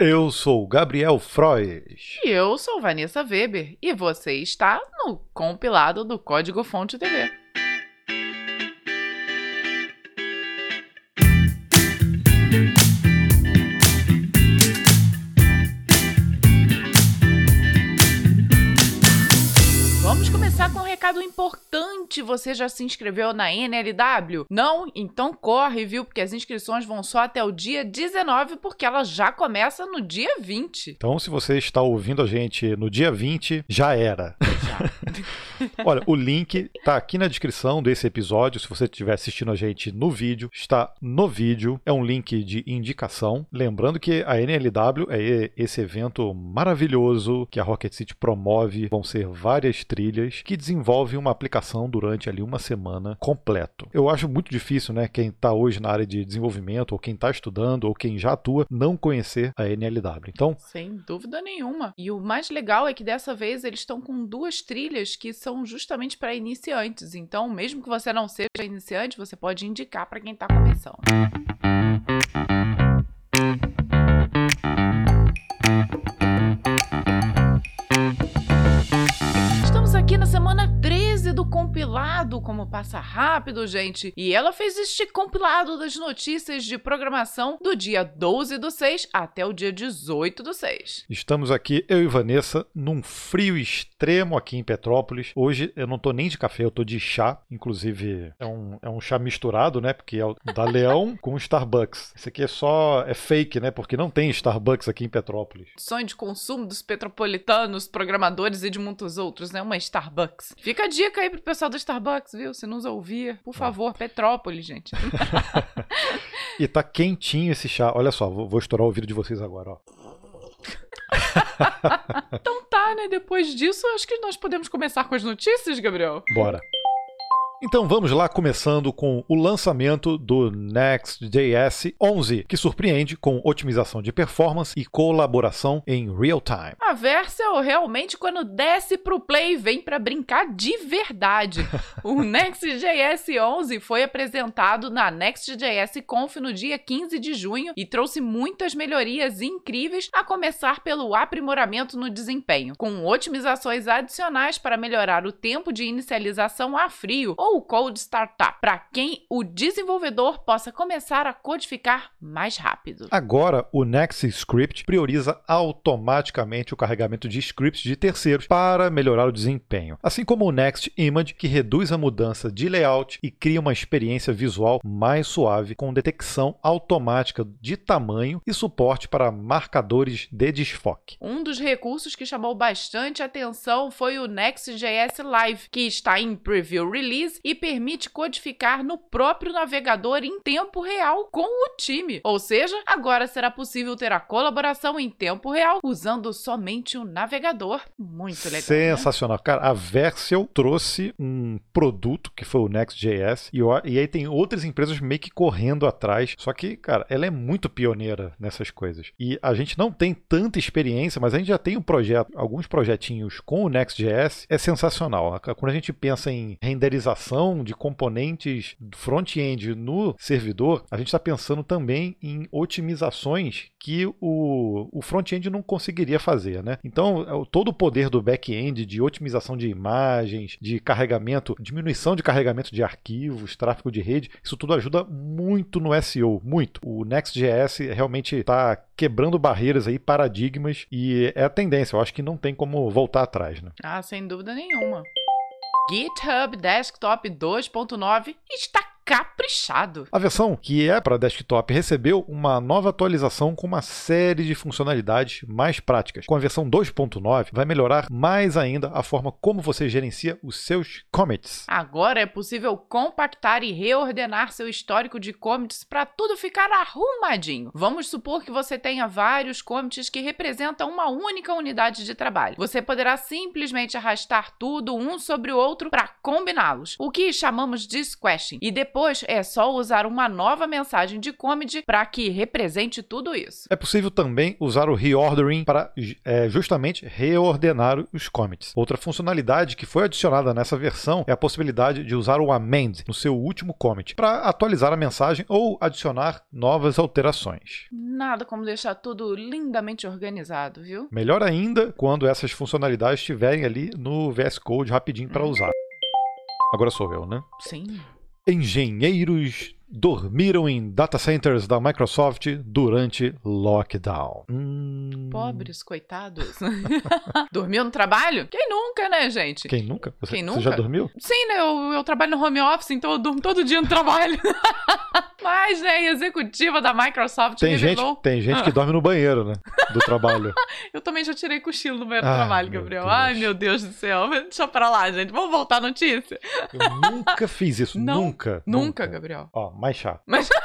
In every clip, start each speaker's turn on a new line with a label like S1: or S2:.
S1: Eu sou Gabriel Froes.
S2: E eu sou Vanessa Weber. E você está no compilado do Código Fonte TV. Vamos começar com um recado importante. Você já se inscreveu na NLW? Não? Então corre, viu? Porque as inscrições vão só até o dia 19, porque ela já começa no dia 20.
S1: Então, se você está ouvindo a gente no dia 20, já era. Olha, o link está aqui na descrição desse episódio. Se você estiver assistindo a gente no vídeo, está no vídeo. É um link de indicação. Lembrando que a NLW é esse evento maravilhoso que a Rocket City promove. Vão ser várias trilhas que desenvolvem uma aplicação durante ali uma semana completo. Eu acho muito difícil, né, quem está hoje na área de desenvolvimento, ou quem está estudando, ou quem já atua, não conhecer a NLW. Então,
S2: sem dúvida nenhuma. E o mais legal é que dessa vez eles estão com duas trilhas que são justamente para iniciantes. Então, mesmo que você não seja iniciante, você pode indicar para quem está começando. Estamos aqui na semana 13 do compilado, como passa rápido, gente. E ela fez este compilado das notícias de programação do dia 12 do 6 até o dia 18 do 6.
S1: Estamos aqui, eu e Vanessa, num frio extremo aqui em Petrópolis. Hoje eu não tô nem de café, eu tô de chá. Inclusive, é um, é um chá misturado, né? Porque é o da Leão com Starbucks. Esse aqui é só. é fake, né? Porque não tem Starbucks aqui em Petrópolis.
S2: Sonho de consumo dos petropolitanos, programadores e de muitos outros, né? Uma Starbucks. Fica a dica aí pro pessoal da Starbucks, viu? Se nos ouvir, por favor, Petrópolis, gente.
S1: e tá quentinho esse chá. Olha só, vou, vou estourar o ouvido de vocês agora, ó.
S2: então tá, né? Depois disso, acho que nós podemos começar com as notícias, Gabriel.
S1: Bora. Então vamos lá, começando com o lançamento do Next.js 11, que surpreende com otimização de performance e colaboração em real time.
S2: A Vercel realmente, quando desce pro play, vem para brincar de verdade. o Next.js 11 foi apresentado na Next.js Conf no dia 15 de junho e trouxe muitas melhorias incríveis, a começar pelo aprimoramento no desempenho, com otimizações adicionais para melhorar o tempo de inicialização a frio ou Code Startup, para quem o desenvolvedor possa começar a codificar mais rápido.
S1: Agora, o Next Script prioriza automaticamente o carregamento de scripts de terceiros para melhorar o desempenho, assim como o Next Image, que reduz a mudança de layout e cria uma experiência visual mais suave com detecção automática de tamanho e suporte para marcadores de desfoque.
S2: Um dos recursos que chamou bastante atenção foi o Next.js Live, que está em preview release e permite codificar no próprio navegador em tempo real com o time. Ou seja, agora será possível ter a colaboração em tempo real usando somente o navegador. Muito legal.
S1: né? Sensacional. Né? Cara, a Vercel trouxe um produto que foi o Next.js e, e aí tem outras empresas meio que correndo atrás. Só que, cara, ela é muito pioneira nessas coisas. E a gente não tem tanta experiência, mas a gente já tem um projeto, alguns projetinhos com o Next.js. É sensacional. Quando a gente pensa em renderização de componentes front-end no servidor, a gente está pensando também em otimizações que o, o front-end não conseguiria fazer, né? Então, todo o poder do back-end de otimização de imagens, de carregamento, diminuição de carregamento de arquivos, tráfego de rede, isso tudo ajuda muito no SEO, muito. O Next.js realmente está quebrando barreiras aí, paradigmas, e é a tendência. Eu acho que não tem como voltar atrás, né?
S2: Ah, sem dúvida nenhuma. GitHub Desktop 2.9 está caprichado.
S1: A versão que é para desktop recebeu uma nova atualização com uma série de funcionalidades mais práticas. Com a versão 2.9 vai melhorar mais ainda a forma como você gerencia os seus commits.
S2: Agora é possível compactar e reordenar seu histórico de commits para tudo ficar arrumadinho. Vamos supor que você tenha vários commits que representam uma única unidade de trabalho. Você poderá simplesmente arrastar tudo um sobre o outro para combiná-los, o que chamamos de squashing, e depois depois é só usar uma nova mensagem de comedy para que represente tudo isso.
S1: É possível também usar o reordering para é, justamente reordenar os commits. Outra funcionalidade que foi adicionada nessa versão é a possibilidade de usar o amend no seu último commit para atualizar a mensagem ou adicionar novas alterações.
S2: Nada como deixar tudo lindamente organizado, viu?
S1: Melhor ainda quando essas funcionalidades estiverem ali no VS Code rapidinho para usar. Agora sou eu, né?
S2: Sim.
S1: Engenheiros dormiram em data centers da Microsoft durante lockdown. Hum...
S2: Pobres, coitados. Dormiu no trabalho? Quem nunca, né, gente?
S1: Quem nunca? Você,
S2: Quem nunca?
S1: Você já dormiu?
S2: Sim, né? Eu, eu trabalho no home office, então eu durmo todo dia no trabalho. Mas, né, executiva da Microsoft
S1: Tem gente,
S2: revelou...
S1: tem gente que dorme no banheiro, né? Do trabalho.
S2: Eu também já tirei cochilo no banheiro do
S1: Ai,
S2: trabalho,
S1: meu
S2: Gabriel.
S1: Deus.
S2: Ai, meu Deus do céu. Deixa pra lá, gente. Vamos voltar à notícia.
S1: Eu nunca fiz isso.
S2: Não,
S1: nunca.
S2: Nunca, Gabriel.
S1: Ó, mais chá.
S2: Mas. Sei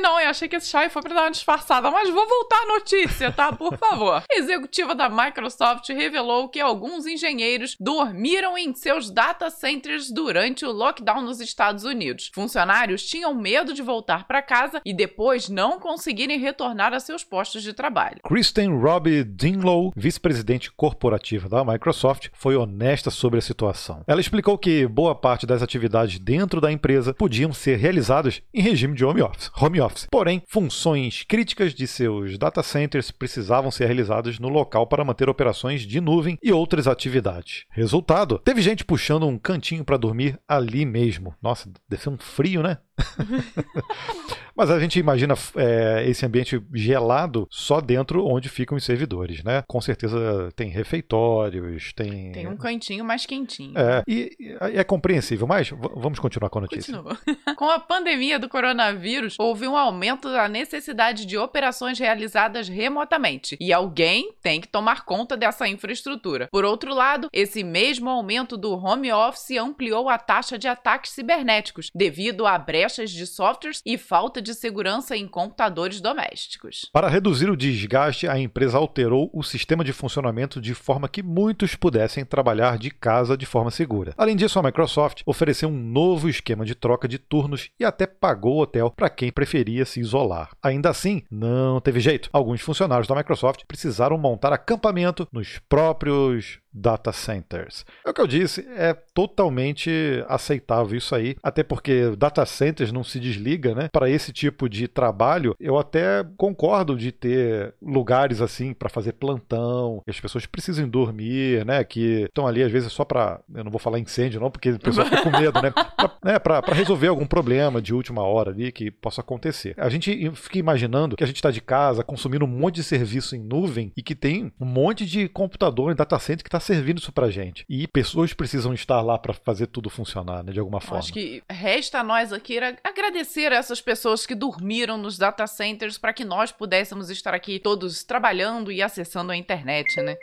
S2: não, eu achei que esse chá foi pra dar uma disfarçada, mas vou voltar à notícia, tá? Por favor. Executiva da Microsoft revelou que alguns engenheiros dormiram em seus data centers durante o lockdown nos Estados Unidos. Funcionários tinham medo de voltar para casa e depois não conseguirem retornar a seus postos de trabalho.
S1: Kristen Robbie Dinlow, vice-presidente corporativa da Microsoft, foi honesta sobre a situação. Ela explicou que boa parte das atividades dentro da empresa podiam ser realizadas em regime de home office. Home office. Porém, funções críticas de seus data centers precisavam ser realizadas no local para manter operações de nuvem e outras atividades. Resultado: teve gente puxando um cantinho para dormir ali mesmo. Nossa, deve ser um frio, né? Mas a gente imagina é, esse ambiente gelado só dentro onde ficam os servidores, né? Com certeza tem refeitórios, tem.
S2: Tem um cantinho mais quentinho.
S1: É, e, e é compreensível, mas vamos continuar com a notícia.
S2: Continua. Com a pandemia do coronavírus, houve um aumento da necessidade de operações realizadas remotamente, e alguém tem que tomar conta dessa infraestrutura. Por outro lado, esse mesmo aumento do home office ampliou a taxa de ataques cibernéticos, devido a brechas de softwares e falta de segurança em computadores domésticos.
S1: Para reduzir o desgaste, a empresa alterou o sistema de funcionamento de forma que muitos pudessem trabalhar de casa de forma segura. Além disso, a Microsoft ofereceu um novo esquema de troca de turnos e até pagou o hotel para quem preferia se isolar. Ainda assim, não teve jeito. Alguns funcionários da Microsoft precisaram montar acampamento nos próprios data centers. É o que eu disse, é totalmente aceitável isso aí, até porque data centers não se desliga, né? Para esse tipo de trabalho, eu até concordo de ter lugares assim para fazer plantão, que as pessoas precisem dormir, né? Que estão ali às vezes só para, eu não vou falar incêndio não, porque o pessoal fica com medo, né? Pra, né? Pra, pra resolver algum problema de última hora ali que possa acontecer. A gente fica imaginando que a gente está de casa consumindo um monte de serviço em nuvem e que tem um monte de computador em data center que está servindo isso pra gente. E pessoas precisam estar lá para fazer tudo funcionar, né, de alguma forma.
S2: Acho que resta a nós aqui agradecer a essas pessoas que dormiram nos data centers para que nós pudéssemos estar aqui todos trabalhando e acessando a internet, né?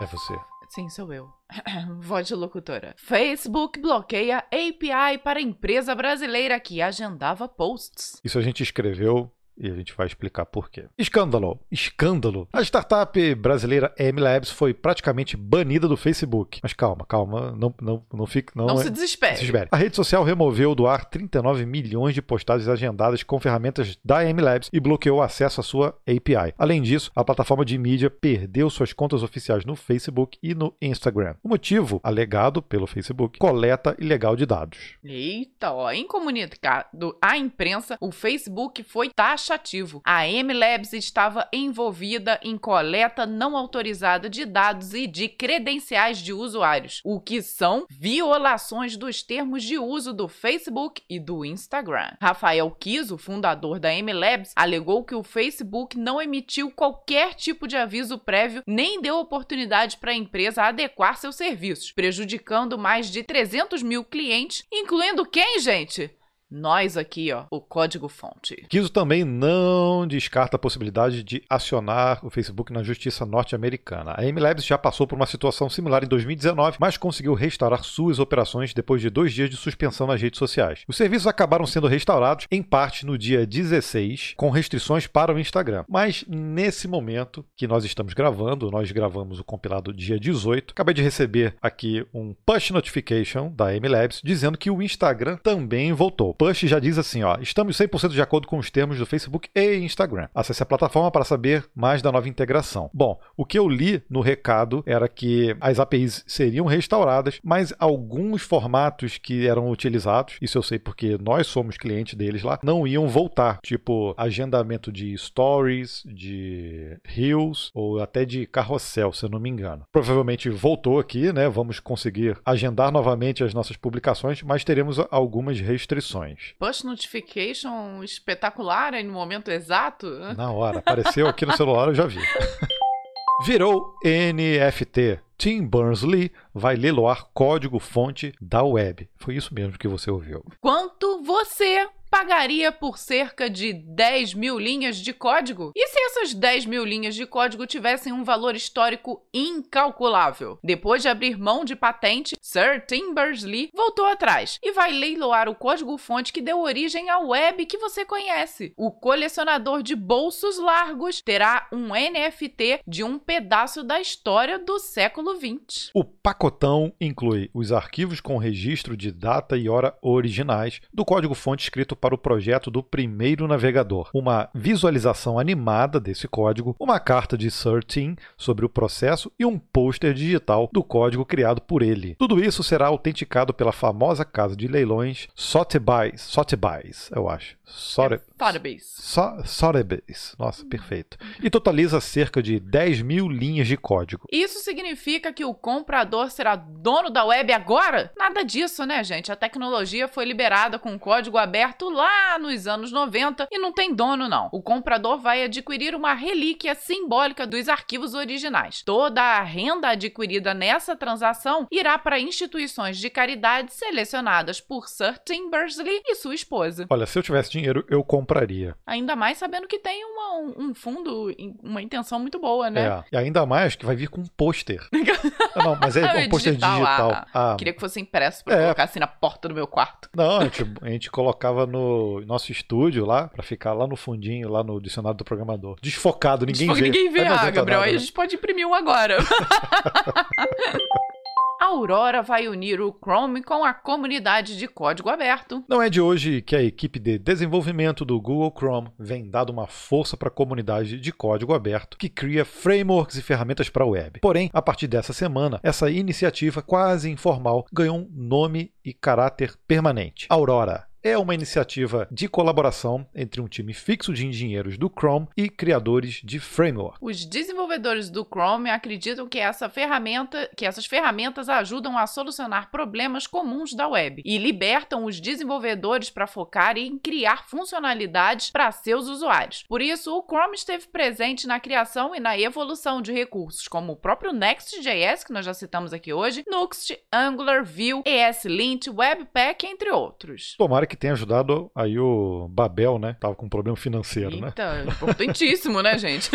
S1: É você.
S2: Sim, sou eu. Voz de locutora. Facebook bloqueia API para empresa brasileira que agendava posts.
S1: Isso a gente escreveu e a gente vai explicar por quê. Escândalo. Escândalo. A startup brasileira MLabs foi praticamente banida do Facebook. Mas calma, calma. Não, não, não fique. Não,
S2: Não
S1: é-
S2: se desespere.
S1: Se espere. A rede social removeu do ar 39 milhões de postagens agendadas com ferramentas da MLabs e bloqueou o acesso à sua API. Além disso, a plataforma de mídia perdeu suas contas oficiais no Facebook e no Instagram. O motivo, alegado pelo Facebook, coleta ilegal de dados.
S2: Eita, ó, em comunicado à imprensa, o Facebook foi taxativo. A MLabs estava envolvida em coleta não autorizada de dados e de credenciais de usuários, o que são violações dos termos de uso do Facebook e do Instagram. Rafael Kiso, fundador da MLabs, alegou que o Facebook não emitiu qualquer tipo de aviso prévio nem deu oportunidade para a empresa adequar seus serviços, prejudicando mais de 300 mil clientes, incluindo quem, gente? Nós aqui, ó, o código-fonte.
S1: Kiso também não descarta a possibilidade de acionar o Facebook na justiça norte-americana. A MLabs já passou por uma situação similar em 2019, mas conseguiu restaurar suas operações depois de dois dias de suspensão nas redes sociais. Os serviços acabaram sendo restaurados, em parte no dia 16, com restrições para o Instagram. Mas nesse momento que nós estamos gravando, nós gravamos o compilado dia 18, acabei de receber aqui um push notification da MLabs dizendo que o Instagram também voltou. Push já diz assim, ó, estamos 100% de acordo com os termos do Facebook e Instagram. Acesse a plataforma para saber mais da nova integração. Bom, o que eu li no recado era que as APIs seriam restauradas, mas alguns formatos que eram utilizados, isso eu sei porque nós somos clientes deles lá, não iam voltar, tipo agendamento de stories, de reels ou até de carrossel, se eu não me engano. Provavelmente voltou aqui, né? Vamos conseguir agendar novamente as nossas publicações, mas teremos algumas restrições.
S2: Push notification espetacular aí no momento exato?
S1: Na hora, apareceu aqui no celular, eu já vi. Virou NFT. Tim Berners-Lee vai leiloar código-fonte da web. Foi isso mesmo que você ouviu.
S2: Quanto você pagaria por cerca de 10 mil linhas de código? E se essas 10 mil linhas de código tivessem um valor histórico incalculável? Depois de abrir mão de patente, Sir Tim Berners-Lee voltou atrás e vai leiloar o código-fonte que deu origem à web que você conhece. O colecionador de bolsos largos terá um NFT de um pedaço da história do século XX.
S1: O pacotão inclui os arquivos com registro de data e hora originais do código-fonte escrito para o projeto do primeiro navegador, uma visualização animada desse código, uma carta de Sir Tim sobre o processo e um pôster digital do código criado por ele. Tudo isso será autenticado pela famosa casa de leilões Sotheby's, Sotheby's, eu acho.
S2: Sotheby's.
S1: Sotheby's. Nossa, perfeito. E totaliza cerca de 10 mil linhas de código.
S2: Isso significa que o comprador será dono da web agora? Nada disso, né, gente? A tecnologia foi liberada com código aberto lá nos anos 90 e não tem dono, não. O comprador vai adquirir uma relíquia simbólica dos arquivos originais. Toda a renda adquirida nessa transação irá para instituições de caridade selecionadas por Sir Tim Berners-Lee e sua esposa.
S1: Olha, se eu tivesse dinheiro, eu compraria.
S2: Ainda mais sabendo que tem uma, um fundo, uma intenção muito boa, né?
S1: É. E ainda mais que vai vir com um pôster. ah, não, mas é um pôster
S2: digital.
S1: digital.
S2: Ah, ah. Queria que fosse impresso pra é. colocar assim na porta do meu quarto.
S1: Não, a gente, a gente colocava no nosso estúdio lá, pra ficar lá no fundinho, lá no dicionário do programador. Desfocado, ninguém
S2: Desfoca,
S1: vê.
S2: Ninguém vê. Ah, Gabriel, aí
S1: né?
S2: a gente pode imprimir um agora. A Aurora vai unir o Chrome com a comunidade de código aberto.
S1: Não é de hoje que a equipe de desenvolvimento do Google Chrome vem dando uma força para a comunidade de código aberto que cria frameworks e ferramentas para a web. Porém, a partir dessa semana, essa iniciativa quase informal ganhou um nome e caráter permanente: Aurora é uma iniciativa de colaboração entre um time fixo de engenheiros do Chrome e criadores de framework.
S2: Os desenvolvedores do Chrome acreditam que essa ferramenta, que essas ferramentas ajudam a solucionar problemas comuns da web e libertam os desenvolvedores para focar em criar funcionalidades para seus usuários. Por isso, o Chrome esteve presente na criação e na evolução de recursos como o próprio Next.js, que nós já citamos aqui hoje, Nuxt, Angular, Vue, ESLint, Webpack, entre outros.
S1: Tomara que tenha ajudado aí o Babel, né? Tava com um problema financeiro, né?
S2: Eita, importantíssimo, né, gente?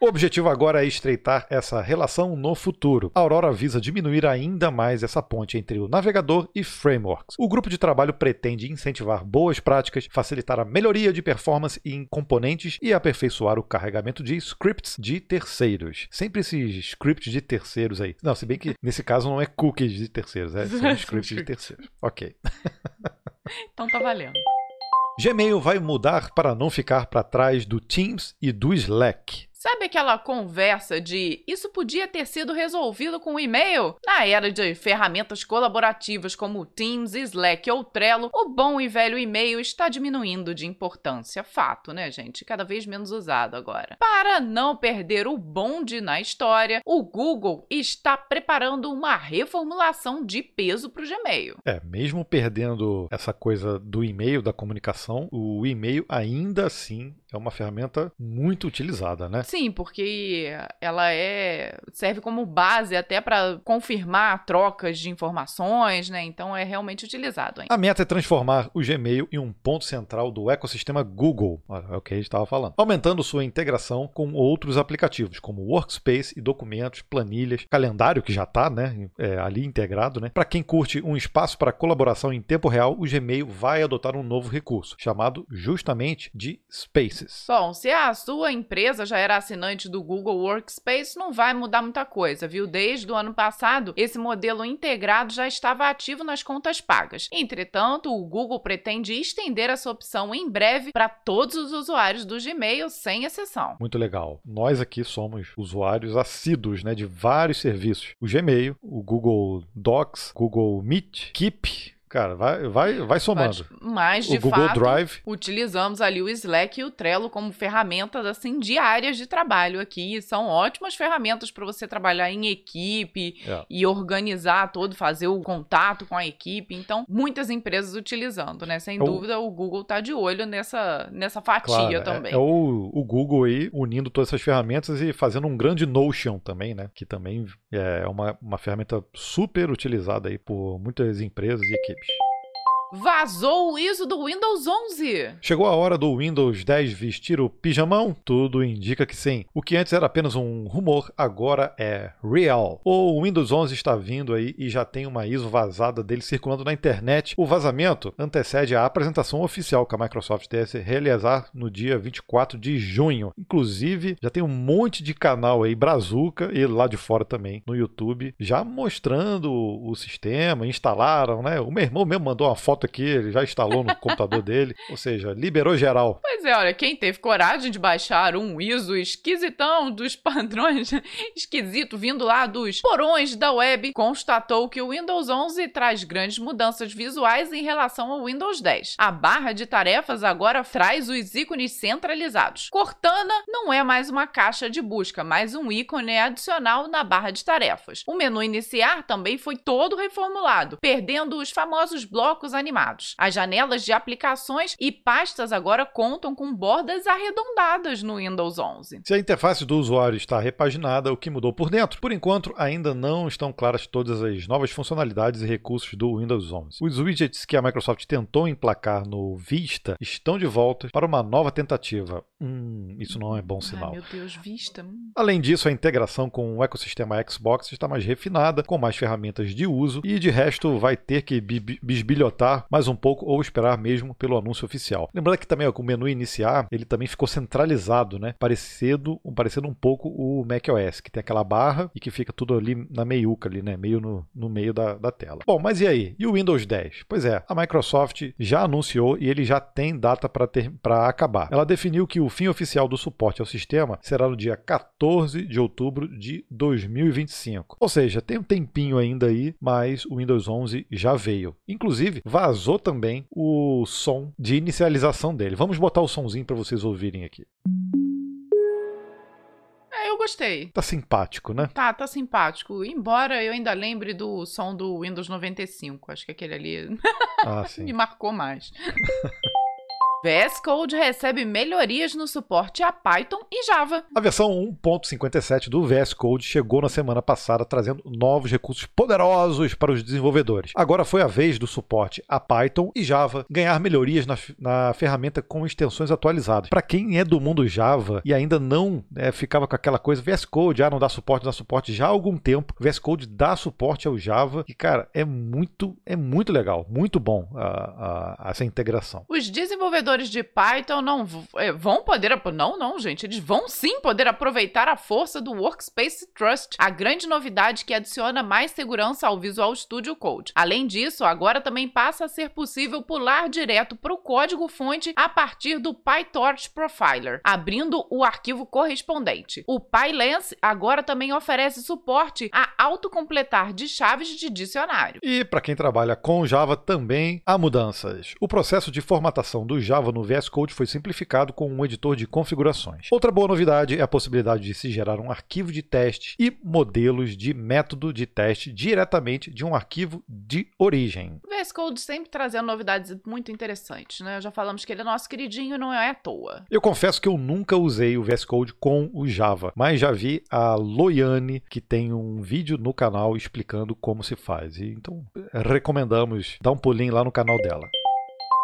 S1: O objetivo agora é estreitar essa relação no futuro. A Aurora visa diminuir ainda mais essa ponte entre o navegador e frameworks. O grupo de trabalho pretende incentivar boas práticas, facilitar a melhoria de performance em componentes e aperfeiçoar o carregamento de scripts de terceiros. Sempre esses scripts de terceiros aí. Não, se bem que nesse caso não é cookies de terceiros, é, são scripts de terceiros. Ok.
S2: então tá valendo.
S1: Gmail vai mudar para não ficar para trás do Teams e do Slack.
S2: Sabe aquela conversa de isso podia ter sido resolvido com um e-mail? Na era de ferramentas colaborativas como Teams, Slack ou Trello, o bom e velho e-mail está diminuindo de importância. Fato, né, gente? Cada vez menos usado agora. Para não perder o bonde na história, o Google está preparando uma reformulação de peso para o Gmail.
S1: É, mesmo perdendo essa coisa do e-mail, da comunicação, o e-mail ainda assim é uma ferramenta muito utilizada, né?
S2: Sim, porque ela é serve como base até para confirmar trocas de informações, né? Então é realmente utilizado. Hein?
S1: A meta é transformar o Gmail em um ponto central do ecossistema Google, é o que a gente estava falando, aumentando sua integração com outros aplicativos como Workspace e documentos, planilhas, calendário que já está né, é, ali integrado. Né? Para quem curte um espaço para colaboração em tempo real, o Gmail vai adotar um novo recurso chamado justamente de Spaces.
S2: Bom, se a sua empresa já era assinante do Google Workspace, não vai mudar muita coisa, viu? Desde o ano passado, esse modelo integrado já estava ativo nas contas pagas. Entretanto, o Google pretende estender essa opção em breve para todos os usuários do Gmail, sem exceção.
S1: Muito legal. Nós aqui somos usuários assíduos né, de vários serviços: o Gmail, o Google Docs, Google Meet, Keep, Cara, vai, vai, vai somando.
S2: Mas, de
S1: o Google
S2: fato,
S1: Drive.
S2: utilizamos ali o Slack e o Trello como ferramentas assim diárias de trabalho aqui. São ótimas ferramentas para você trabalhar em equipe
S1: É.
S2: e organizar todo, fazer o contato com a equipe. Então, muitas empresas utilizando, né? Sem
S1: É o-
S2: dúvida, o Google tá de olho nessa, nessa fatia
S1: Claro, é-
S2: também.
S1: É, o, o Google aí unindo todas essas ferramentas e fazendo um grande Notion também, né? Que também é uma, uma ferramenta super utilizada aí por muitas empresas e equipes.
S2: Vazou o ISO do Windows 11.
S1: Chegou a hora do Windows 10 vestir o pijamão? Tudo indica que sim. O que antes era apenas um rumor, agora é real. O Windows 11 está vindo aí e já tem uma ISO vazada dele circulando na internet. O vazamento antecede a apresentação oficial que a Microsoft deve realizar no dia 24 de junho. Inclusive, já tem um monte de canal aí, Brazuca e lá de fora também, no YouTube, já mostrando o sistema, instalaram, né? O meu irmão mesmo mandou uma foto aqui, ele já instalou no computador dele, ou seja, liberou geral.
S2: Pois é, olha, quem teve coragem de baixar um ISO esquisitão dos padrões esquisito vindo lá dos porões da web, constatou que o Windows 11 traz grandes mudanças visuais em relação ao Windows 10. A barra de tarefas agora traz os ícones centralizados. Cortana não é mais uma caixa de busca, mas um ícone adicional na barra de tarefas. O menu iniciar também foi todo reformulado, perdendo os famosos blocos animados. As janelas de aplicações e pastas agora contam com bordas arredondadas no Windows 11.
S1: Se a interface do usuário está repaginada, o que mudou por dentro? Por enquanto, ainda não estão claras todas as novas funcionalidades e recursos do Windows 11. Os widgets que a Microsoft tentou emplacar no Vista estão de volta para uma nova tentativa. Hum, isso não é bom sinal.
S2: Ai, meu Deus, vista. Hum.
S1: Além disso, a integração com o ecossistema Xbox está mais refinada, com mais ferramentas de uso, e de resto vai ter que bi- mais um pouco ou esperar mesmo pelo anúncio oficial. Lembrando que também ó, o menu iniciar, ele também ficou centralizado, né? Parecendo, parecendo um pouco o macOS, que tem aquela barra e que fica tudo ali na meiuca ali, né? Meio no, no meio da, da tela. Bom, mas e aí? E o Windows 10? Pois é, a Microsoft já anunciou e ele já tem data para acabar. Ela definiu que o fim oficial do suporte ao sistema será no dia 14 de outubro de 2025. Ou seja, tem um tempinho ainda aí, mas o Windows 11 já veio. Inclusive, vazou também o som de inicialização dele. Vamos botar o sonzinho para vocês ouvirem aqui.
S2: É, eu gostei.
S1: Tá simpático, né?
S2: Tá, tá simpático. Embora eu ainda lembre do som do Windows 95. Acho que aquele ali
S1: Ah,
S2: me marcou mais. VS Code recebe melhorias no suporte a Python e Java.
S1: A versão 1.57 do VS Code chegou na semana passada trazendo novos recursos poderosos para os desenvolvedores. Agora foi a vez do suporte a Python e Java ganhar melhorias na, na ferramenta com extensões atualizadas. Para quem é do mundo Java e ainda não né, ficava com aquela coisa, VS Code, ah, não dá suporte, dá suporte já há algum tempo. VS Code dá suporte ao Java e, cara, é muito, é muito legal, muito bom a- a- essa integração.
S2: Os desenvolvedores de Python não é, vão poder. Não, não, gente. Eles vão sim poder aproveitar a força do Workspace Trust, a grande novidade que adiciona mais segurança ao Visual Studio Code. Além disso, agora também passa a ser possível pular direto para o código-fonte a partir do PyTorch Profiler, abrindo o arquivo correspondente. O PyLens agora também oferece suporte a autocompletar de chaves de dicionário.
S1: E para quem trabalha com Java também há mudanças. O processo de formatação do Java Java no VS Code foi simplificado com um editor de configurações. Outra boa novidade é a possibilidade de se gerar um arquivo de teste e modelos de método de teste diretamente de um arquivo de origem.
S2: O VS Code sempre trazendo novidades muito interessantes, né? Já falamos que ele é nosso queridinho, não é à toa.
S1: Eu confesso que eu nunca usei o VS Code com o Java, mas já vi a Loiane que tem um vídeo no canal explicando como se faz. E, então recomendamos dar um pulinho lá no canal dela.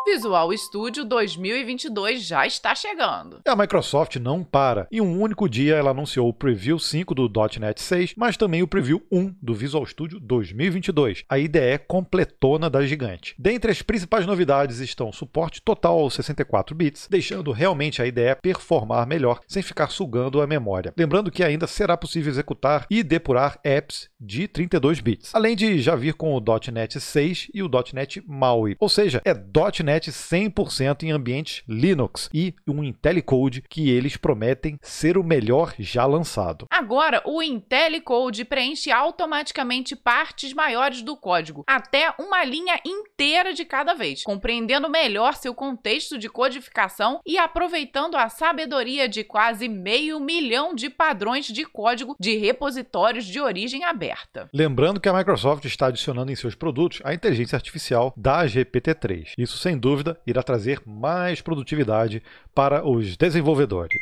S2: Visual Studio 2022 já está chegando.
S1: A Microsoft não para. Em um único dia, ela anunciou o Preview 5 do .NET 6, mas também o Preview 1 do Visual Studio 2022, a IDE completona da gigante. Dentre as principais novidades estão suporte total aos 64 bits, deixando realmente a IDE performar melhor sem ficar sugando a memória. Lembrando que ainda será possível executar e depurar apps de 32 bits, além de já vir com o .NET 6 e o .NET MAUI, ou seja, é .NET 100% em ambientes Linux e um IntelliCode que eles prometem ser o melhor já lançado.
S2: Agora, o IntelliCode preenche automaticamente partes maiores do código, até uma linha inteira de cada vez, compreendendo melhor seu contexto de codificação e aproveitando a sabedoria de quase meio milhão de padrões de código de repositórios de origem aberta.
S1: Lembrando que a Microsoft está adicionando em seus produtos a inteligência artificial da GPT-3. Isso sem dúvida irá trazer mais produtividade para os desenvolvedores.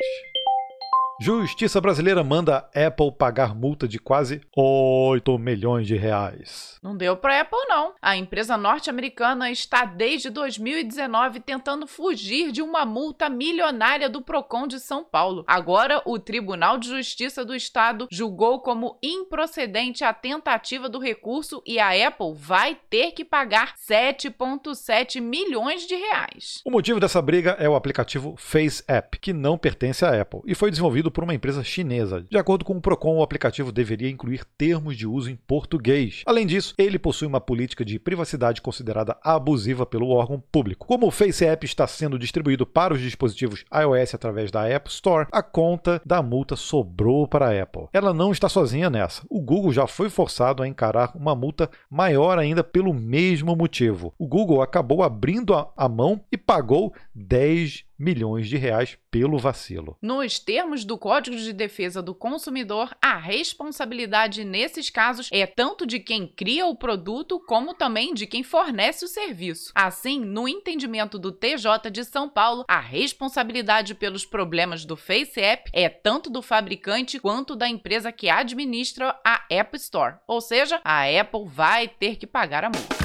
S1: Justiça brasileira manda Apple pagar multa de quase 8 milhões de reais.
S2: Não deu para Apple não. A empresa norte-americana está desde 2019 tentando fugir de uma multa milionária do Procon de São Paulo. Agora, o Tribunal de Justiça do Estado julgou como improcedente a tentativa do recurso e a Apple vai ter que pagar 7,7 milhões de reais.
S1: O motivo dessa briga é o aplicativo Face App, que não pertence à Apple e foi desenvolvido por uma empresa chinesa. De acordo com o Procon, o aplicativo deveria incluir termos de uso em português. Além disso, ele possui uma política de privacidade considerada abusiva pelo órgão público. Como o Face App está sendo distribuído para os dispositivos iOS através da App Store, a conta da multa sobrou para a Apple. Ela não está sozinha nessa. O Google já foi forçado a encarar uma multa maior ainda pelo mesmo motivo. O Google acabou abrindo a mão e pagou 10 milhões de reais pelo vacilo.
S2: Nos termos do Código de Defesa do Consumidor, a responsabilidade nesses casos é tanto de quem cria o produto como também de quem fornece o serviço. Assim, no entendimento do TJ de São Paulo, a responsabilidade pelos problemas do Face App é tanto do fabricante quanto da empresa que administra a App Store. Ou seja, a Apple vai ter que pagar a multa.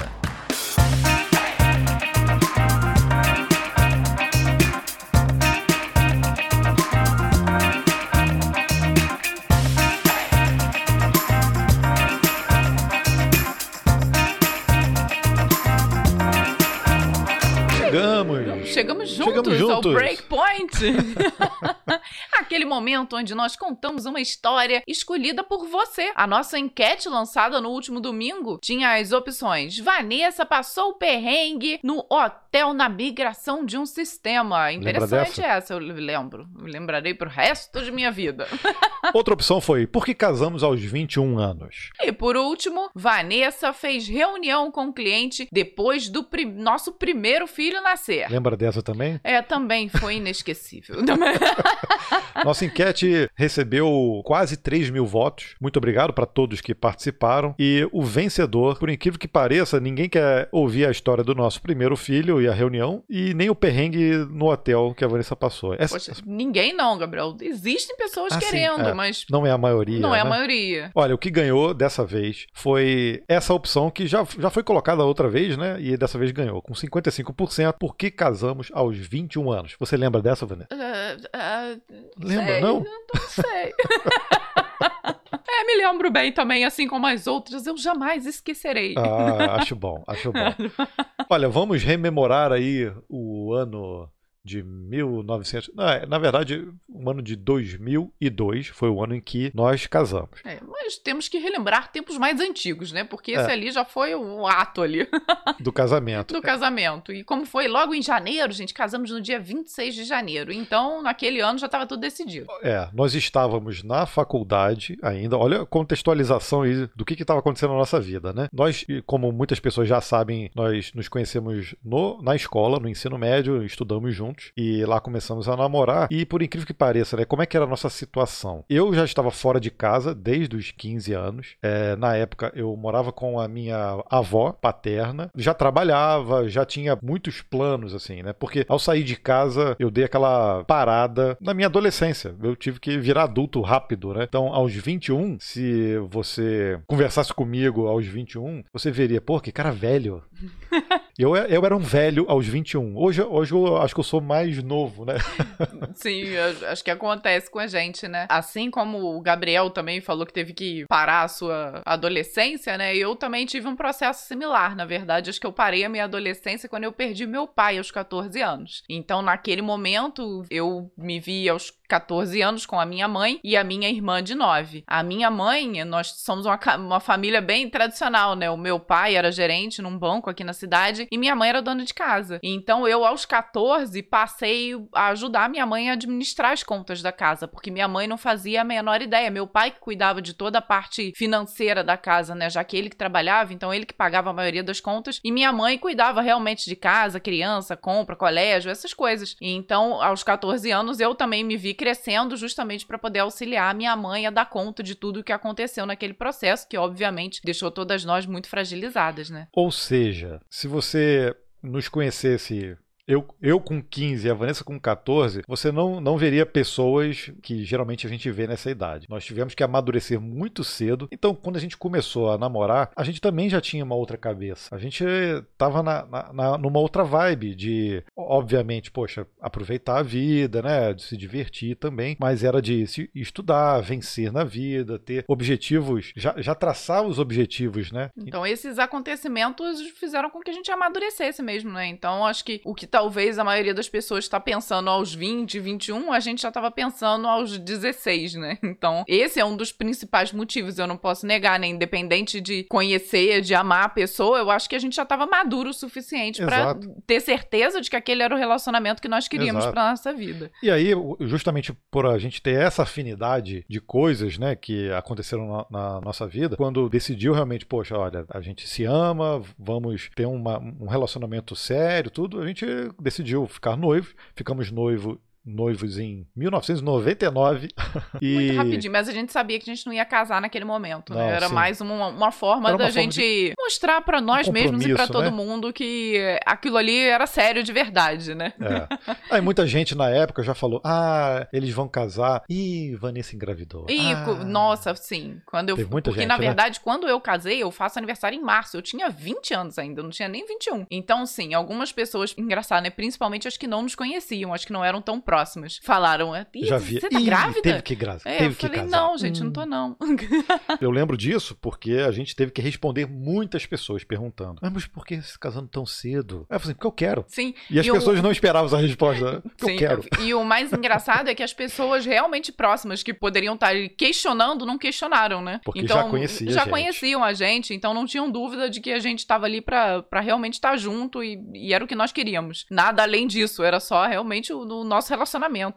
S2: Chegamos! Juntos,
S1: Chegamos juntos.
S2: ao Breakpoint! Aquele momento onde nós contamos uma história escolhida por você. A nossa enquete lançada no último domingo tinha as opções: Vanessa passou o perrengue no hotel na migração de um sistema. Interessante essa, eu lembro. lembrarei pro resto de minha vida.
S1: Outra opção foi: por que casamos aos 21 anos?
S2: E por último, Vanessa fez reunião com o cliente depois do pri nosso primeiro filho nascer.
S1: Lembra dessa também?
S2: É, também foi inesquecível.
S1: Nossa enquete recebeu quase 3 mil votos. Muito obrigado para todos que participaram. E o vencedor, por incrível que pareça, ninguém quer ouvir a história do nosso primeiro filho e a reunião, e nem o perrengue no hotel que a Vanessa passou.
S2: Essa... Poxa, ninguém não, Gabriel. Existem pessoas ah, querendo,
S1: sim, é.
S2: mas.
S1: Não é a maioria.
S2: Não
S1: né?
S2: é a maioria.
S1: Olha, o que ganhou dessa vez foi essa opção que já, já foi colocada outra vez, né? E dessa vez ganhou, com 55%. Por que casamos aos 21 anos? Você lembra dessa, Vanessa? Uh, uh, Lembra,
S2: sei,
S1: não?
S2: Não sei. É, me lembro bem também, assim como as outras, eu jamais esquecerei.
S1: Ah, acho bom, acho bom. Olha, vamos rememorar aí o ano de 1900. Na, na verdade, o ano de 2002 foi o ano em que nós casamos.
S2: É, mas temos que relembrar tempos mais antigos, né? Porque esse é. ali já foi o ato ali.
S1: Do casamento.
S2: Do casamento. E como foi logo em janeiro, gente, casamos no dia 26 de janeiro. Então, naquele ano já estava tudo decidido.
S1: É, nós estávamos na faculdade ainda. Olha a contextualização aí do que estava acontecendo na nossa vida, né? Nós, como muitas pessoas já sabem, nós nos conhecemos no, na escola, no ensino médio, estudamos juntos e lá começamos a namorar. E por incrível que pareça, né, como é que era a nossa situação? Eu já estava fora de casa desde os 15 anos. É, na época eu morava com a minha avó paterna, já trabalhava, já tinha muitos planos assim, né? Porque ao sair de casa eu dei aquela parada na minha adolescência. Eu tive que virar adulto rápido, né? Então, aos 21, se você conversasse comigo aos 21, você veria, pô, que cara velho. Eu, eu era um velho aos 21. Hoje, hoje eu acho que eu sou mais novo, né?
S2: Sim, acho que acontece com a gente, né? Assim como o Gabriel também falou que teve que parar a sua adolescência, né? Eu também tive um processo similar, na verdade. Acho que eu parei a minha adolescência quando eu perdi meu pai aos 14 anos. Então, naquele momento, eu me vi aos 14 anos com a minha mãe e a minha irmã de 9. A minha mãe, nós somos uma, uma família bem tradicional, né? O meu pai era gerente num banco aqui na cidade e minha mãe era dona de casa. Então eu, aos 14, passei a ajudar minha mãe a administrar as contas da casa, porque minha mãe não fazia a menor ideia. Meu pai que cuidava de toda a parte financeira da casa, né? Já que ele que trabalhava, então ele que pagava a maioria das contas. E minha mãe cuidava realmente de casa, criança, compra, colégio, essas coisas. Então, aos 14 anos, eu também me vi crescendo justamente para poder auxiliar a minha mãe a dar conta de tudo o que aconteceu naquele processo, que obviamente deixou todas nós muito fragilizadas, né?
S1: Ou seja, se você nos conhecesse eu, eu com 15 e a Vanessa com 14, você não, não veria pessoas que geralmente a gente vê nessa idade. Nós tivemos que amadurecer muito cedo. Então, quando a gente começou a namorar, a gente também já tinha uma outra cabeça. A gente tava na, na, na, numa outra vibe de, obviamente, poxa, aproveitar a vida, né? De se divertir também, mas era de se estudar, vencer na vida, ter objetivos, já, já traçar os objetivos, né?
S2: Então, esses acontecimentos fizeram com que a gente amadurecesse mesmo, né? Então, acho que o que tá talvez a maioria das pessoas está pensando aos 20, 21, a gente já estava pensando aos 16, né? Então, esse é um dos principais motivos, eu não posso negar, né? Independente de conhecer, de amar a pessoa, eu acho que a gente já estava maduro o suficiente para ter certeza de que aquele era o relacionamento que nós queríamos para nossa vida.
S1: E aí, justamente por a gente ter essa afinidade de coisas, né, que aconteceram na, na nossa vida, quando decidiu realmente, poxa, olha, a gente se ama, vamos ter uma, um relacionamento sério, tudo, a gente decidiu ficar noivo. Ficamos noivo noivos em 1999.
S2: e... Muito rapidinho, mas a gente sabia que a gente não ia casar naquele momento, né? Era sim. mais uma, uma forma uma da forma gente de... mostrar para nós um mesmos e para todo né? mundo que aquilo ali era sério de verdade, né?
S1: É. Aí muita gente na época já falou: ah, eles vão casar. Ih, Vanessa engravidou.
S2: E,
S1: ah.
S2: nossa, sim. Quando eu, Teve muita porque, gente, na né? verdade, quando eu casei, eu faço aniversário em março. Eu tinha 20 anos ainda, eu não tinha nem 21. Então, sim, algumas pessoas, engraçado, né? Principalmente as que não nos conheciam, as que não eram tão próximas, falaram: Já vi. Você tá Ih, grávida?
S1: Teve que, gra...
S2: é,
S1: teve
S2: eu falei,
S1: casar.
S2: Não, gente, hum. não tô não.
S1: eu lembro disso porque a gente teve que responder muitas pessoas perguntando: ah, mas por que se casando tão cedo? Aí eu falei, assim, porque eu quero.
S2: Sim.
S1: E as e pessoas o... não esperavam essa resposta. Porque Sim. eu quero.
S2: E o mais engraçado é que as pessoas realmente próximas que poderiam estar questionando não questionaram, né?
S1: Porque então, já conheciam.
S2: Já
S1: a
S2: conheciam a gente, então não tinham dúvida de que a gente estava ali para realmente estar junto e, e, era o que nós queríamos. Nada além disso, era só realmente o, o nosso relacionamento.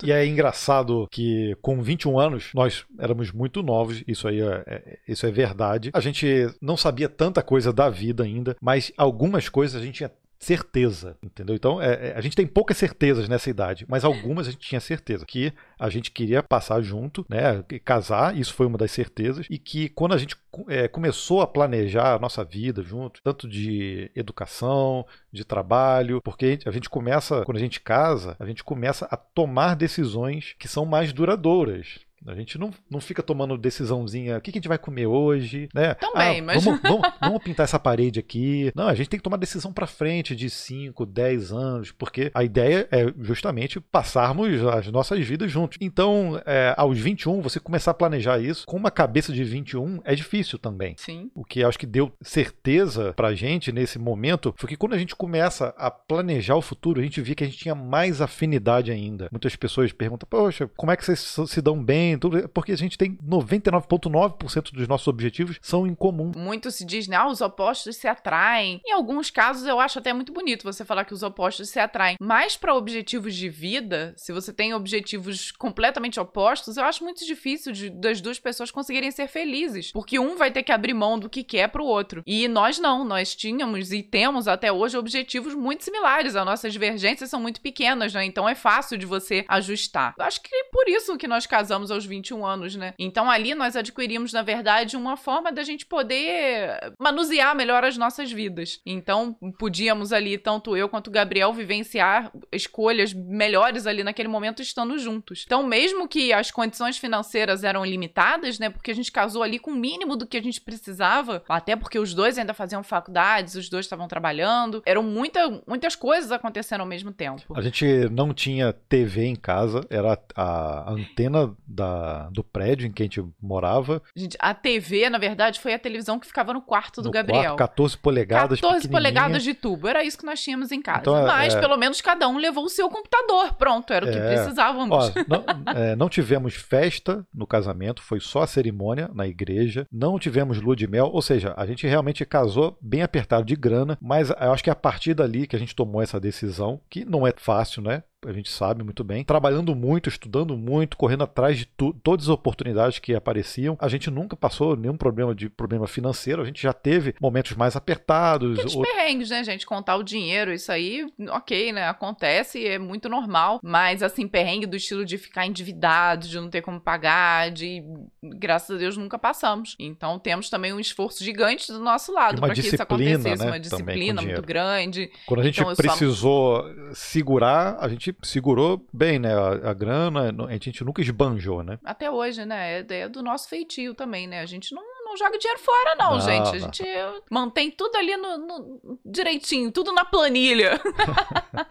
S1: E é engraçado que com 21 anos nós éramos muito novos, isso aí é, é, isso é verdade. A gente não sabia tanta coisa da vida ainda, mas algumas coisas a gente tinha certeza, entendeu? Então, é, é, a gente tem poucas certezas nessa idade, mas algumas a gente tinha certeza que a gente queria passar junto, né, casar, isso foi uma das certezas, e que quando a gente é, começou a planejar a nossa vida junto, tanto de educação, de trabalho, porque a gente começa, quando a gente casa, a gente começa a tomar decisões que são mais duradouras. A gente não, não fica tomando decisãozinha, o que, que a gente vai comer hoje, né?
S2: Também,
S1: ah,
S2: mas...
S1: Vamos, vamos, vamos, pintar essa parede aqui. Não, a gente tem que tomar decisão para frente de 5, 10 anos, porque a ideia é justamente passarmos as nossas vidas juntos. Então, é, aos 21, você começar a planejar isso com uma cabeça de 21 é difícil também.
S2: Sim.
S1: O que acho que deu certeza pra gente nesse momento foi que quando a gente começa a planejar o futuro, a gente via que a gente tinha mais afinidade ainda. Muitas pessoas perguntam, poxa, como é que vocês se dão bem? Tudo, porque a gente tem 99,9% dos nossos objetivos são em comum.
S2: Muito se diz, né? Ah, os opostos se atraem. Em alguns casos, eu acho até muito bonito você falar que os opostos se atraem. Mas para objetivos de vida, se você tem objetivos completamente opostos, eu acho muito difícil de, das duas pessoas conseguirem ser felizes. Porque um vai ter que abrir mão do que quer pro outro. E nós não, nós tínhamos e temos até hoje objetivos muito similares. As nossas divergências são muito pequenas, né? Então é fácil de você ajustar. Eu acho que por isso que nós casamos aos 21 anos, né? Então ali nós adquirimos, na verdade, uma forma da gente poder manusear melhor as nossas vidas. Então podíamos ali, tanto eu quanto o Gabriel, vivenciar escolhas melhores ali naquele momento estando juntos. Então, mesmo que as condições financeiras eram limitadas, né? Porque a gente casou ali com o mínimo do que a gente precisava, até porque os dois ainda faziam faculdades, os dois estavam trabalhando, eram muita, muitas coisas acontecendo ao mesmo tempo.
S1: A gente não tinha TV em casa, era a antena da, do prédio em que a gente morava.
S2: Gente, a TV, na verdade, foi a televisão que ficava no quarto do
S1: no
S2: Gabriel.
S1: Quarto, 14 polegadas.
S2: 14 polegadas de tubo, era isso que nós tínhamos em casa.
S1: Então,
S2: Mas
S1: é-
S2: pelo menos cada um levou o seu computador. Pronto, era o que
S1: É.
S2: precisávamos.
S1: Ó, não, é, não tivemos festa no casamento, foi só a cerimônia na igreja. Não tivemos lua de mel, ou seja, a gente realmente casou bem apertado de grana, mas eu acho que é a partir dali que a gente tomou essa decisão, que não é fácil, né? A gente sabe muito bem. Trabalhando muito, estudando muito, correndo atrás de todas as oportunidades que apareciam. A gente nunca passou nenhum problema de problema financeiro. A gente já teve momentos mais apertados.
S2: Aqueles
S1: ou-
S2: perrengues, né, gente? Contar o dinheiro, isso aí, ok, né? Acontece, é muito normal. Mas, assim, perrengue do estilo de ficar endividado, de não ter como pagar, de. Graças a Deus nunca passamos. Então, temos também um esforço gigante do nosso lado para que isso acontecesse.
S1: né,
S2: Uma disciplina muito grande.
S1: Quando a gente
S2: Então, eu só-
S1: precisou segurar, a gente segurou bem, né? A, a grana, a gente nunca esbanjou, né?
S2: Até hoje, né? É, é do nosso feitio também, né? A gente não, não joga dinheiro fora, não,
S1: Não,
S2: gente. A
S1: não.
S2: gente mantém tudo ali no, no- direitinho, tudo na planilha.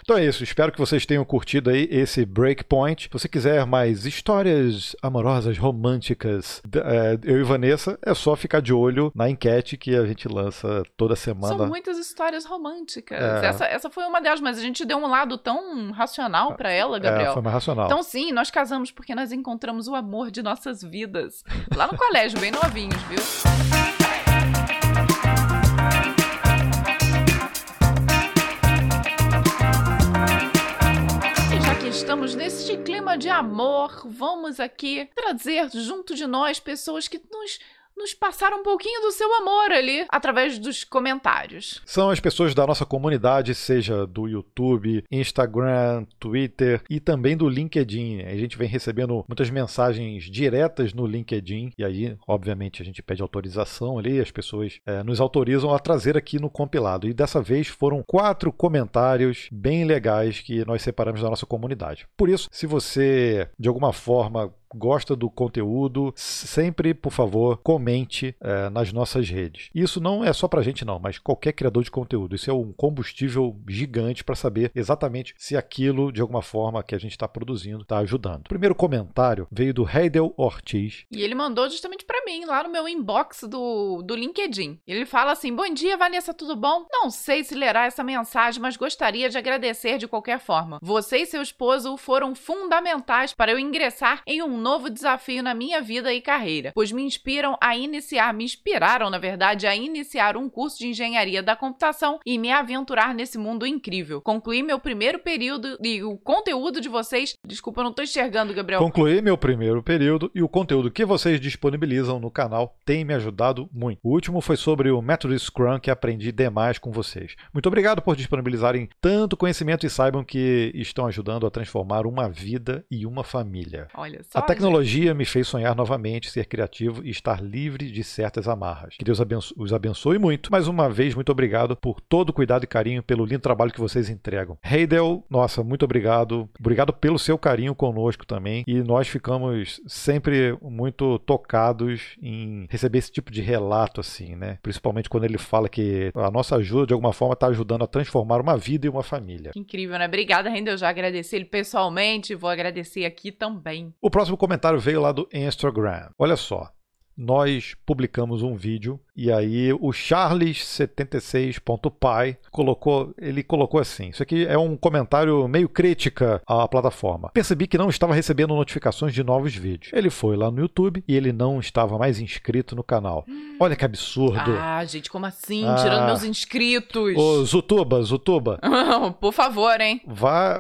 S1: Então é isso, espero que vocês tenham curtido aí esse Breakpoint. Se você quiser mais histórias amorosas, românticas, é, eu e Vanessa, é só ficar de olho na enquete que a gente lança toda semana.
S2: São muitas histórias românticas.
S1: É.
S2: Essa, essa foi uma delas, mas a gente deu um lado tão racional pra ela,
S1: É,
S2: Gabriel.
S1: foi mais racional.
S2: Então, sim, nós casamos porque nós encontramos o amor de nossas vidas. Lá no colégio, bem novinhos, viu? Estamos neste clima de amor, vamos aqui trazer junto de nós pessoas que nos, nos passaram um pouquinho do seu amor ali através dos comentários.
S1: São as pessoas da nossa comunidade, seja do YouTube, Instagram, Twitter e também do LinkedIn. A gente vem recebendo muitas mensagens diretas no LinkedIn e aí, obviamente, a gente pede autorização ali, as pessoas eh, nos autorizam a trazer aqui no compilado. E dessa vez foram quatro comentários bem legais que nós separamos da nossa comunidade. Por isso, se você de alguma forma gosta do conteúdo, sempre, por favor, comente eh, nas nossas redes. Isso não é só pra gente, não, mas qualquer criador de conteúdo. Isso é um combustível gigante para saber exatamente se aquilo, de alguma forma, que a gente está produzindo, está ajudando. O primeiro comentário veio do Heidel Ortiz.
S2: E ele mandou justamente pra mim, lá no meu inbox do, do LinkedIn. Ele fala assim: Bom dia, Vanessa, tudo bom? Não sei se lerá essa mensagem, mas gostaria de agradecer de qualquer forma. Você e seu esposo foram fundamentais para eu ingressar em um novo desafio na minha vida e carreira, pois me inspiram a iniciar, me inspiraram, na verdade, a iniciar um curso de engenharia da computação e me aventurar nesse mundo incrível. Concluí meu primeiro período e o conteúdo de vocês. Desculpa, eu não tô enxergando, Gabriel.
S1: Concluí meu primeiro período e o conteúdo que vocês disponibilizam no canal tem me ajudado muito. O último foi sobre o método Scrum que aprendi demais com vocês. Muito obrigado por disponibilizarem tanto conhecimento e saibam que estão ajudando a transformar uma vida e uma família.
S2: Olha só.
S1: Até tecnologia me fez sonhar novamente, ser criativo e estar livre de certas amarras. Que Deus abenço os abençoe muito. Mais uma vez, muito obrigado por todo o cuidado e carinho, pelo lindo trabalho que vocês entregam. Heidel, nossa, muito obrigado. Obrigado pelo seu carinho conosco também. E nós ficamos sempre muito tocados em receber esse tipo de relato, assim, né? Principalmente quando ele fala que a nossa ajuda, de alguma forma, está ajudando a transformar uma vida e uma família.
S2: Que incrível, né? Obrigada, Rendel. Já agradeci ele pessoalmente, vou agradecer aqui também.
S1: O próximo comentário veio lá do Instagram. Olha só. Nós publicamos um vídeo e aí o Charles76.pai colocou, ele colocou assim: Isso aqui é um comentário meio crítica à plataforma. Percebi que não estava recebendo notificações de novos vídeos. Ele foi lá no YouTube e ele não estava mais inscrito no canal. Olha que absurdo.
S2: Ah, gente, como assim? Ah. Tirando meus inscritos.
S1: Ô, Zutuba, Zutuba.
S2: Por favor, hein?
S1: Vai,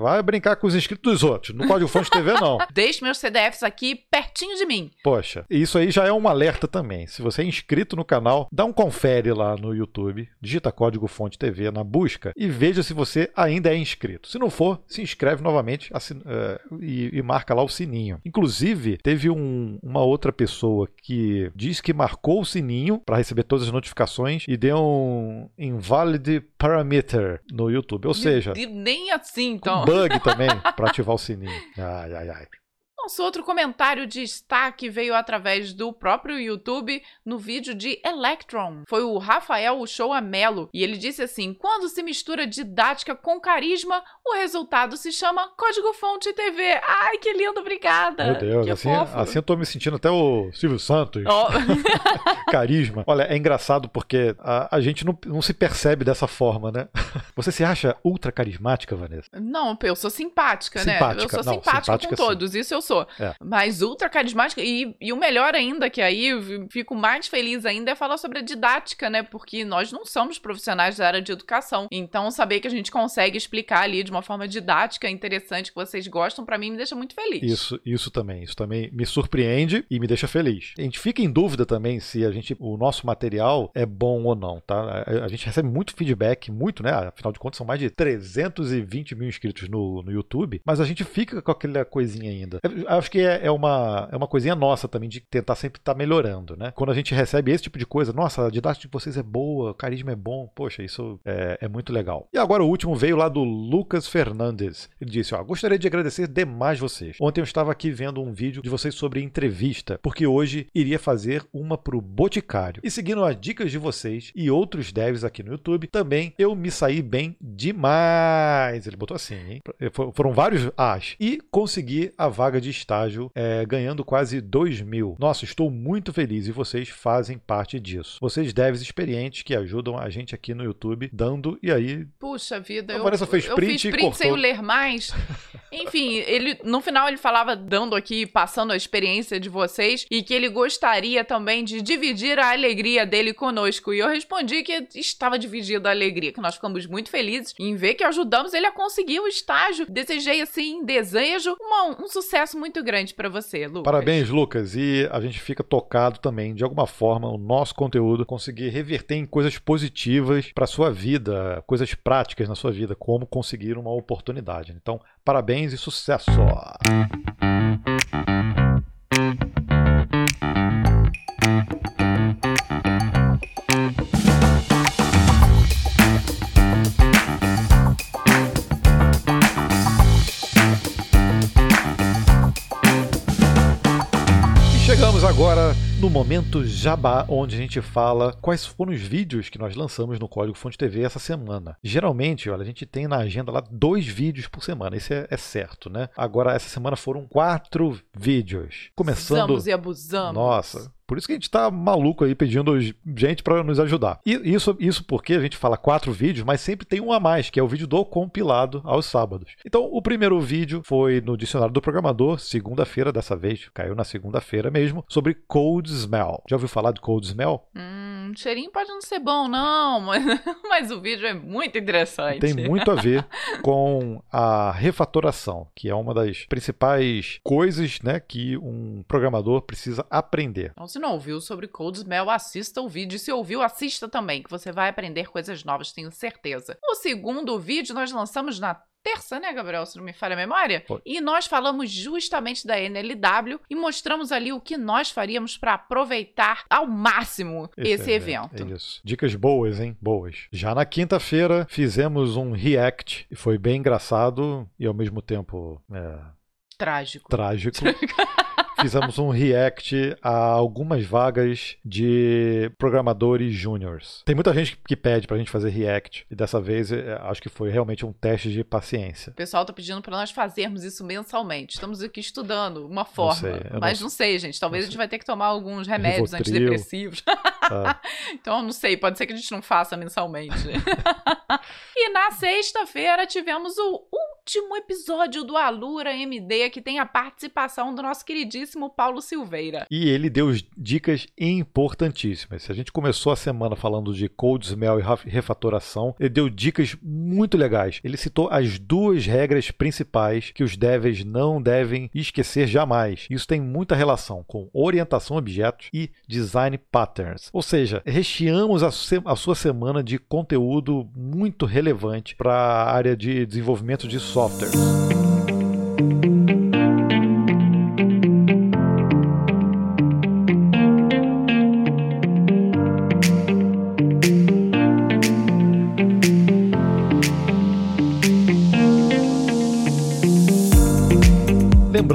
S1: vai brincar com os inscritos dos outros. Não pode o Fonte TV, não.
S2: Deixe meus CDFs aqui pertinho de mim.
S1: Poxa, isso aí já é um alerta também. Se você é inscrito no canal, dá um confere lá no YouTube, digita código Fonte TV na busca e veja se você ainda é inscrito. Se não for, se inscreve novamente uh, e, e, marca lá o sininho. Inclusive, teve um, uma outra pessoa que diz que marcou o sininho para receber todas as notificações e deu um invalid parameter no YouTube. Ou seja,
S2: nem assim, então.
S1: Um bug também para ativar o sininho. Ai, ai, ai.
S2: Nosso outro comentário de destaque veio através do próprio YouTube no vídeo de Electron. Foi o Rafael Uchoa Melo e ele disse assim: quando se mistura didática com carisma, o resultado se chama Código Fonte TV. Ai, que lindo, obrigada.
S1: Meu Deus,
S2: que
S1: assim, assim eu tô me sentindo até o Silvio Santos. Oh. carisma. Olha, é engraçado porque a, a gente não, não se percebe dessa forma, né? Você se acha ultra carismática, Vanessa?
S2: Não, eu sou simpática, simpática. né? Eu sou não, simpática, simpática com sim. todos, isso eu sou. É. Mas ultra carismática. E, e o melhor ainda, que aí eu fico mais feliz ainda, é falar sobre a didática, né? Porque nós não somos profissionais da área de educação. Então, saber que a gente consegue explicar ali de uma forma didática, interessante, que vocês gostam, para mim me deixa muito feliz.
S1: Isso, isso também. Isso também me surpreende e me deixa feliz. A gente fica em dúvida também se a gente, o nosso material é bom ou não, tá? A, a gente recebe muito feedback, muito, né? Afinal de contas, são mais de 320 mil inscritos no, no YouTube, mas a gente fica com aquela coisinha ainda. É, acho que é, é, uma, é uma coisinha nossa também de tentar sempre estar tá melhorando, né? Quando a gente recebe esse tipo de coisa, nossa, a didática de vocês é boa, o carisma é bom, poxa, isso é, é muito legal. E agora o último veio lá do Lucas Fernandes. Ele disse: ó, gostaria de agradecer demais vocês. Ontem eu estava aqui vendo um vídeo de vocês sobre entrevista, porque hoje iria fazer uma pro Boticário. E seguindo as dicas de vocês e outros devs aqui no YouTube, também eu me saí bem demais. Ele botou assim, hein? Foram vários as. E consegui a vaga de estágio é, ganhando quase 2 mil. Nossa, estou muito feliz e vocês fazem parte disso. Vocês devs experientes que ajudam a gente aqui no YouTube, dando e aí.
S2: Puxa vida,
S1: a eu, Vanessa fez print, eu
S2: fiz print sem ler mais. Enfim, ele no final ele falava dando aqui, passando a experiência de vocês e que ele gostaria também de dividir a alegria dele conosco. E eu respondi que estava dividida a alegria, que nós ficamos muito felizes em ver que ajudamos ele a conseguir o estágio. Desejei assim, desejo uma, um sucesso muito grande para você, Lucas.
S1: Parabéns, Lucas. E a gente fica tocado também, de alguma forma, o nosso conteúdo conseguir reverter em coisas positivas para sua vida, coisas práticas na sua vida, como conseguir uma oportunidade. Então, parabéns e sucesso! No momento Jabá, onde a gente fala quais foram os vídeos que nós lançamos no Código Fonte TV essa semana. Geralmente, olha, a gente tem na agenda lá dois vídeos por semana, isso é, é certo, né? Agora, essa semana foram quatro vídeos. Começando.
S2: Usamos e abusamos.
S1: Nossa, por isso que a gente tá maluco aí pedindo gente para nos ajudar. E isso, isso porque a gente fala quatro vídeos, mas sempre tem um a mais, que é o vídeo do compilado aos sábados. Então, o primeiro vídeo foi no Dicionário do Programador, segunda-feira dessa vez, caiu na segunda-feira mesmo, sobre Code Smell. Já ouviu falar de Code Smell?
S2: Hum, cheirinho pode não ser bom, não, mas, mas o vídeo é muito interessante.
S1: Tem muito a ver com a refatoração, que é uma das principais coisas né, que um programador precisa aprender.
S2: Então, se não ouviu sobre Smell, assista o vídeo. E se ouviu, assista também, que você vai aprender coisas novas, tenho certeza. O segundo vídeo nós lançamos na terça, né, Gabriel? Se não me falha a memória.
S1: Foi.
S2: E nós falamos justamente da NLW e mostramos ali o que nós faríamos para aproveitar ao máximo esse, evento.
S1: É isso. Dicas boas, hein? Boas. Já na quinta-feira fizemos um react e foi bem engraçado e ao mesmo tempo é,
S2: Trágico.
S1: trágico. Fizemos um react a algumas vagas de programadores júniors. Tem muita gente que pede pra gente fazer react e dessa vez é, acho que foi realmente um teste de paciência.
S2: O pessoal tá pedindo para nós fazermos isso mensalmente. Estamos aqui estudando uma forma.
S1: sei, eu
S2: mas
S1: não
S2: não sei, gente. Talvez
S1: não
S2: a gente vai ter que tomar alguns remédios
S1: Rivotril.
S2: antidepressivos.
S1: Tá?
S2: Então, não sei, pode ser que a gente não faça mensalmente. e na sexta-feira tivemos o último episódio do Alura MD, que tem a participação do nosso queridíssimo Paulo Silveira.
S1: E ele deu dicas importantíssimas. A gente começou a semana falando de cold smell e refatoração, ele deu dicas muito legais. Ele citou as duas regras principais que os devs não devem esquecer jamais. Isso tem muita relação com orientação a objetos e design patterns. Ou seja, recheamos a, a sua semana de conteúdo muito relevante para a área de desenvolvimento de softwares.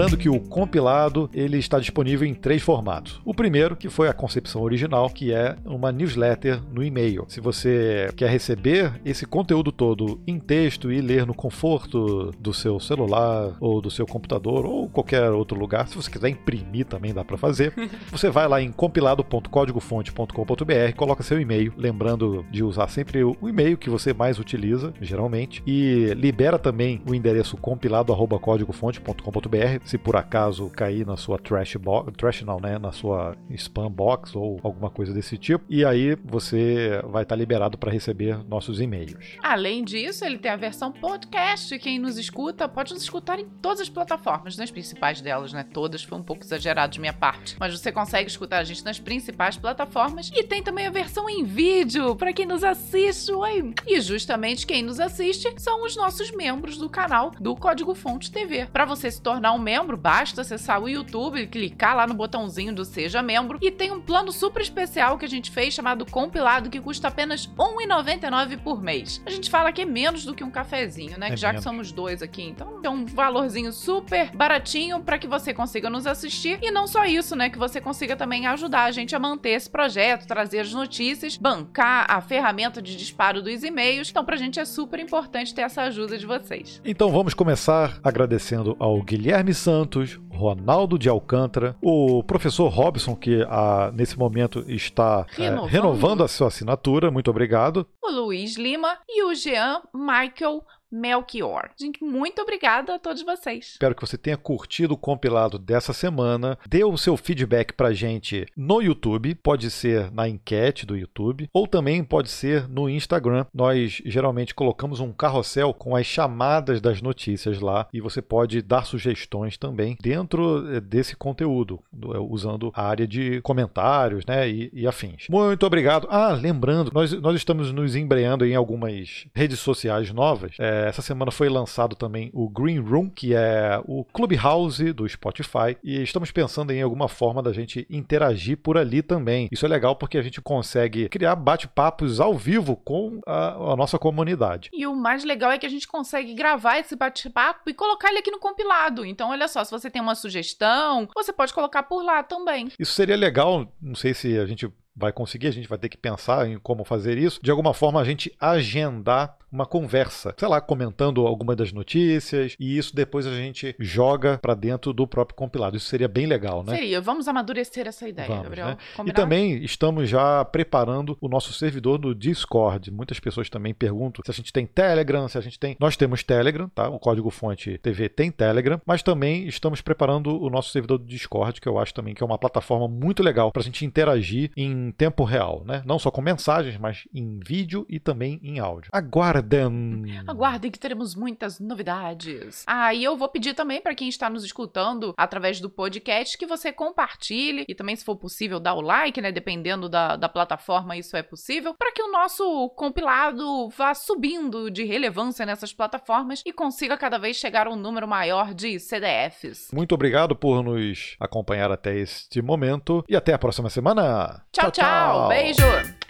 S1: Lembrando que o compilado ele está disponível em três formatos. O primeiro, que foi a concepção original, que é uma newsletter no e-mail. Se você quer receber esse conteúdo todo em texto e ler no conforto do seu celular ou do seu computador ou qualquer outro lugar, se você quiser imprimir também dá para fazer. Você vai lá em compilado.códigofonte.com.br, coloca seu e-mail, lembrando de usar sempre o e-mail que você mais utiliza, geralmente, e libera também o endereço compilado@códigofonte.com.br, se por acaso cair na sua trash box, trash não, né, na sua spam box ou alguma coisa desse tipo, e aí você vai estar liberado para receber nossos e-mails.
S2: Além disso, ele tem a versão podcast. Quem nos escuta pode nos escutar em todas as plataformas, nas principais delas, né? Todas foi um pouco exagerado de minha parte. Mas você consegue escutar a gente nas principais plataformas. E tem também a versão em vídeo, para quem nos assiste. Oi. E justamente quem nos assiste são os nossos membros do canal do Código Fonte TV. Para você se tornar um membro, basta acessar o YouTube, clicar lá no botãozinho do Seja Membro e tem um plano super especial que a gente fez chamado Compilado que custa apenas R$ 1,99 por mês. A gente fala que é menos do que um cafezinho, né?
S1: É
S2: já que somos dois aqui, então é um valorzinho super baratinho para que você consiga nos assistir e não só isso, né? Que você consiga também ajudar a gente a manter esse projeto, trazer as notícias, bancar a ferramenta de disparo dos e-mails. Então, pra gente é super importante ter essa ajuda de vocês.
S1: Então vamos começar agradecendo ao Guilherme Santos, Ronaldo de Alcântara, o professor Robson, que ah, nesse momento está eh,
S2: Renovando.
S1: renovando a sua assinatura. Muito obrigado.
S2: O Luiz Lima e o Jean Michael Melchior. Gente, muito obrigada a todos vocês.
S1: Espero que você tenha curtido o compilado dessa semana. Dê o seu feedback pra gente no YouTube, pode ser na enquete do YouTube, ou também pode ser no Instagram. Nós geralmente colocamos um carrossel com as chamadas das notícias lá e você pode dar sugestões também dentro eh, desse conteúdo, do- eh, usando a área de comentários né, e, e afins. Muito obrigado. Ah, lembrando, nós, nós estamos nos embreando em algumas redes sociais novas. É, essa semana foi lançado também o Green Room, que é o Clubhouse do Spotify, e estamos pensando em alguma forma da gente interagir por ali também. Isso é legal porque a gente consegue criar bate-papos ao vivo com a, a nossa comunidade.
S2: E o mais legal é que a gente consegue gravar esse bate-papo e colocar ele aqui no compilado. Então, olha só, se você tem uma sugestão, você pode colocar por lá também.
S1: Isso seria legal, não sei se a gente vai conseguir, a gente vai ter que pensar em como fazer isso. De alguma forma, a gente agendar uma conversa, sei lá, comentando alguma das notícias, e isso depois a gente joga para dentro do próprio compilado. Isso seria bem legal, né?
S2: Seria, vamos amadurecer essa ideia,
S1: Vamos,
S2: Gabriel.
S1: né? E também estamos já preparando o nosso servidor no Discord. Muitas pessoas também perguntam se a gente tem Telegram, se a gente tem. Nós temos Telegram, tá? O código fonte TV tem Telegram, mas também estamos preparando o nosso servidor do Discord, que eu acho também que é uma plataforma muito legal para a gente interagir em em tempo real, né? Não só com mensagens, mas em vídeo e também em áudio. Aguardem!
S2: Aguardem que teremos muitas novidades. Ah, e eu vou pedir também para quem está nos escutando através do podcast que você compartilhe e também, se for possível, dá o like, né? Dependendo da, da plataforma, isso é possível, para que o nosso compilado vá subindo de relevância nessas plataformas e consiga cada vez chegar a um número maior de CDFs.
S1: Muito obrigado por nos acompanhar até este momento e até a próxima semana.
S2: tchau. Tchau. tchau. Beijo!